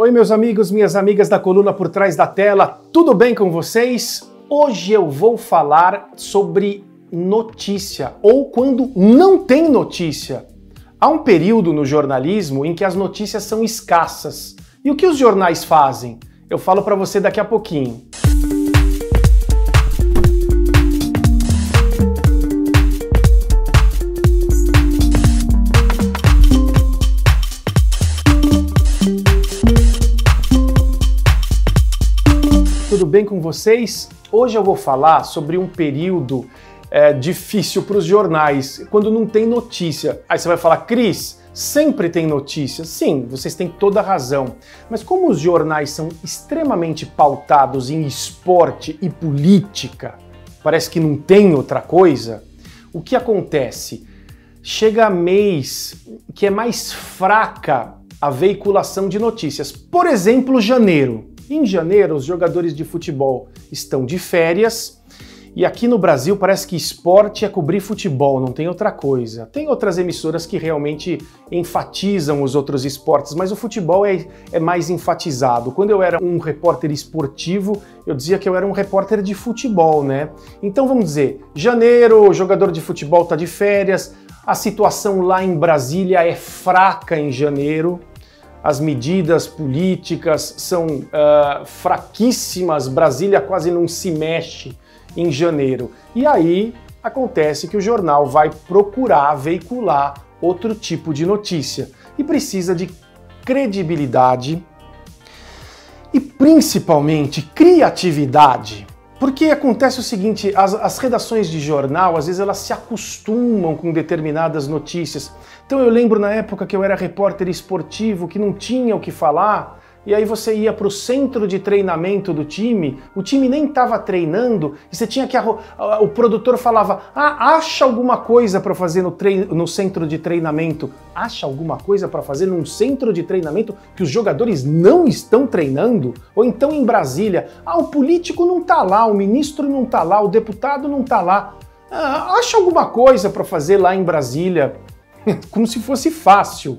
Oi, meus amigos, minhas amigas da coluna por trás da tela, tudo bem com vocês? Hoje eu vou falar sobre notícia ou quando não tem notícia. Há um período no jornalismo em que as notícias são escassas. E o que os jornais fazem? Eu falo para você daqui a pouquinho. Bem com vocês? Hoje eu vou falar sobre um período é, difícil para os jornais, quando não tem notícia. Aí você vai falar, Cris, sempre tem notícia. Sim, vocês têm toda a razão. Mas como os jornais são extremamente pautados em esporte e política, parece que não tem outra coisa, o que acontece? Chega mês que é mais fraca a veiculação de notícias. Por exemplo, janeiro. Em janeiro, os jogadores de futebol estão de férias e aqui no Brasil parece que esporte é cobrir futebol, não tem outra coisa. Tem outras emissoras que realmente enfatizam os outros esportes, mas o futebol é, é mais enfatizado. Quando eu era um repórter esportivo, eu dizia que eu era um repórter de futebol, né? Então vamos dizer, janeiro, o jogador de futebol está de férias, a situação lá em Brasília é fraca em janeiro, as medidas políticas são uh, fraquíssimas, Brasília quase não se mexe em janeiro. E aí acontece que o jornal vai procurar veicular outro tipo de notícia e precisa de credibilidade e principalmente criatividade. Porque acontece o seguinte, as, as, redações de jornal, às vezes elas se acostumam com determinadas notícias. Então eu lembro na época que eu era repórter esportivo, que não tinha o que falar, e aí você ia para o centro de treinamento do time, o time nem estava treinando, e você tinha que. O produtor falava: Ah, acha alguma coisa para fazer no, no centro de treinamento. Acha alguma coisa para fazer num centro de treinamento que os jogadores não estão treinando? Ou então em Brasília: Ah, o político não está lá, o ministro não está lá, o deputado não está lá. Ah, acha alguma coisa para fazer lá em Brasília? Como se fosse fácil.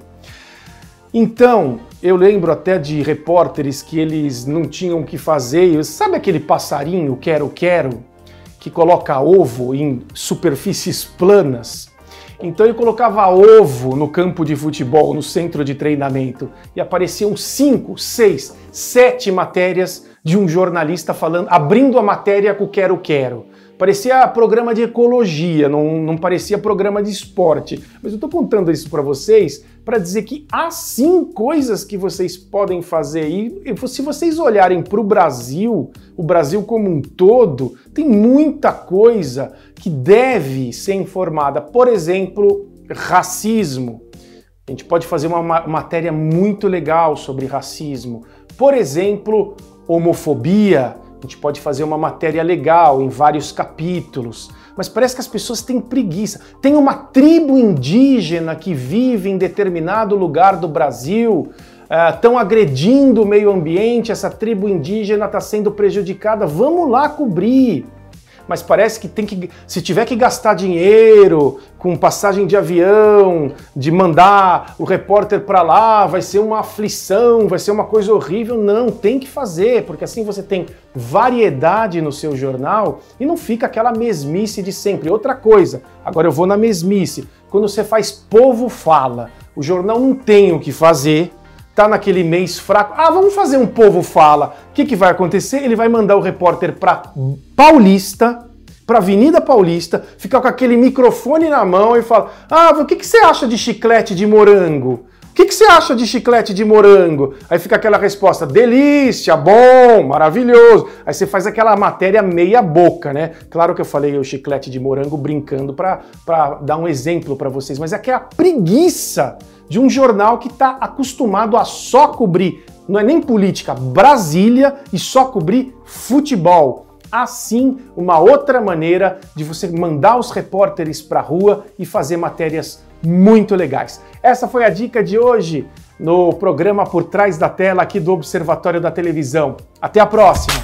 Então, eu lembro até de repórteres que eles não tinham o que fazer. Sabe aquele passarinho quero-quero que coloca ovo em superfícies planas? Então ele colocava ovo no campo de futebol, no centro de treinamento, e apareciam cinco, seis, sete matérias de um jornalista falando, abrindo a matéria com quero-quero. Parecia programa de ecologia, não, não parecia programa de esporte. Mas eu estou contando isso para vocês para dizer que há sim coisas que vocês podem fazer. E, e se vocês olharem para o Brasil, o Brasil como um todo, tem muita coisa que deve ser informada. Por exemplo, racismo. A gente pode fazer uma matéria muito legal sobre racismo. Por exemplo, homofobia a gente pode fazer uma matéria legal em vários capítulos, mas parece que as pessoas têm preguiça. Tem uma tribo indígena que vive em determinado lugar do Brasil, estão uh, agredindo o meio ambiente, essa tribo indígena está sendo prejudicada. Vamos lá cobrir mas parece que tem que, se tiver que gastar dinheiro com passagem de avião, de mandar o repórter para lá, vai ser uma aflição, vai ser uma coisa horrível. Não, tem que fazer, porque assim você tem variedade no seu jornal e não fica aquela mesmice de sempre. Outra coisa, agora eu vou na mesmice. Quando você faz povo fala, o jornal não tem o que fazer, tá naquele mês fraco. Ah, vamos fazer um povo fala. O que, que vai acontecer? Ele vai mandar o repórter para Paulista, para Avenida Paulista, ficar com aquele microfone na mão e falar: Ah, o que, que você acha de chiclete de morango? O que, que você acha de chiclete de morango? Aí fica aquela resposta: delícia, bom, maravilhoso. Aí você faz aquela matéria meia boca, né? Claro que eu falei o chiclete de morango brincando para dar um exemplo para vocês, mas é que é a preguiça de um jornal que está acostumado a só cobrir, não é nem política, Brasília e só cobrir futebol assim uma outra maneira de você mandar os repórteres para a rua e fazer matérias muito legais. Essa foi a dica de hoje no programa Por Trás da Tela aqui do Observatório da Televisão. Até a próxima!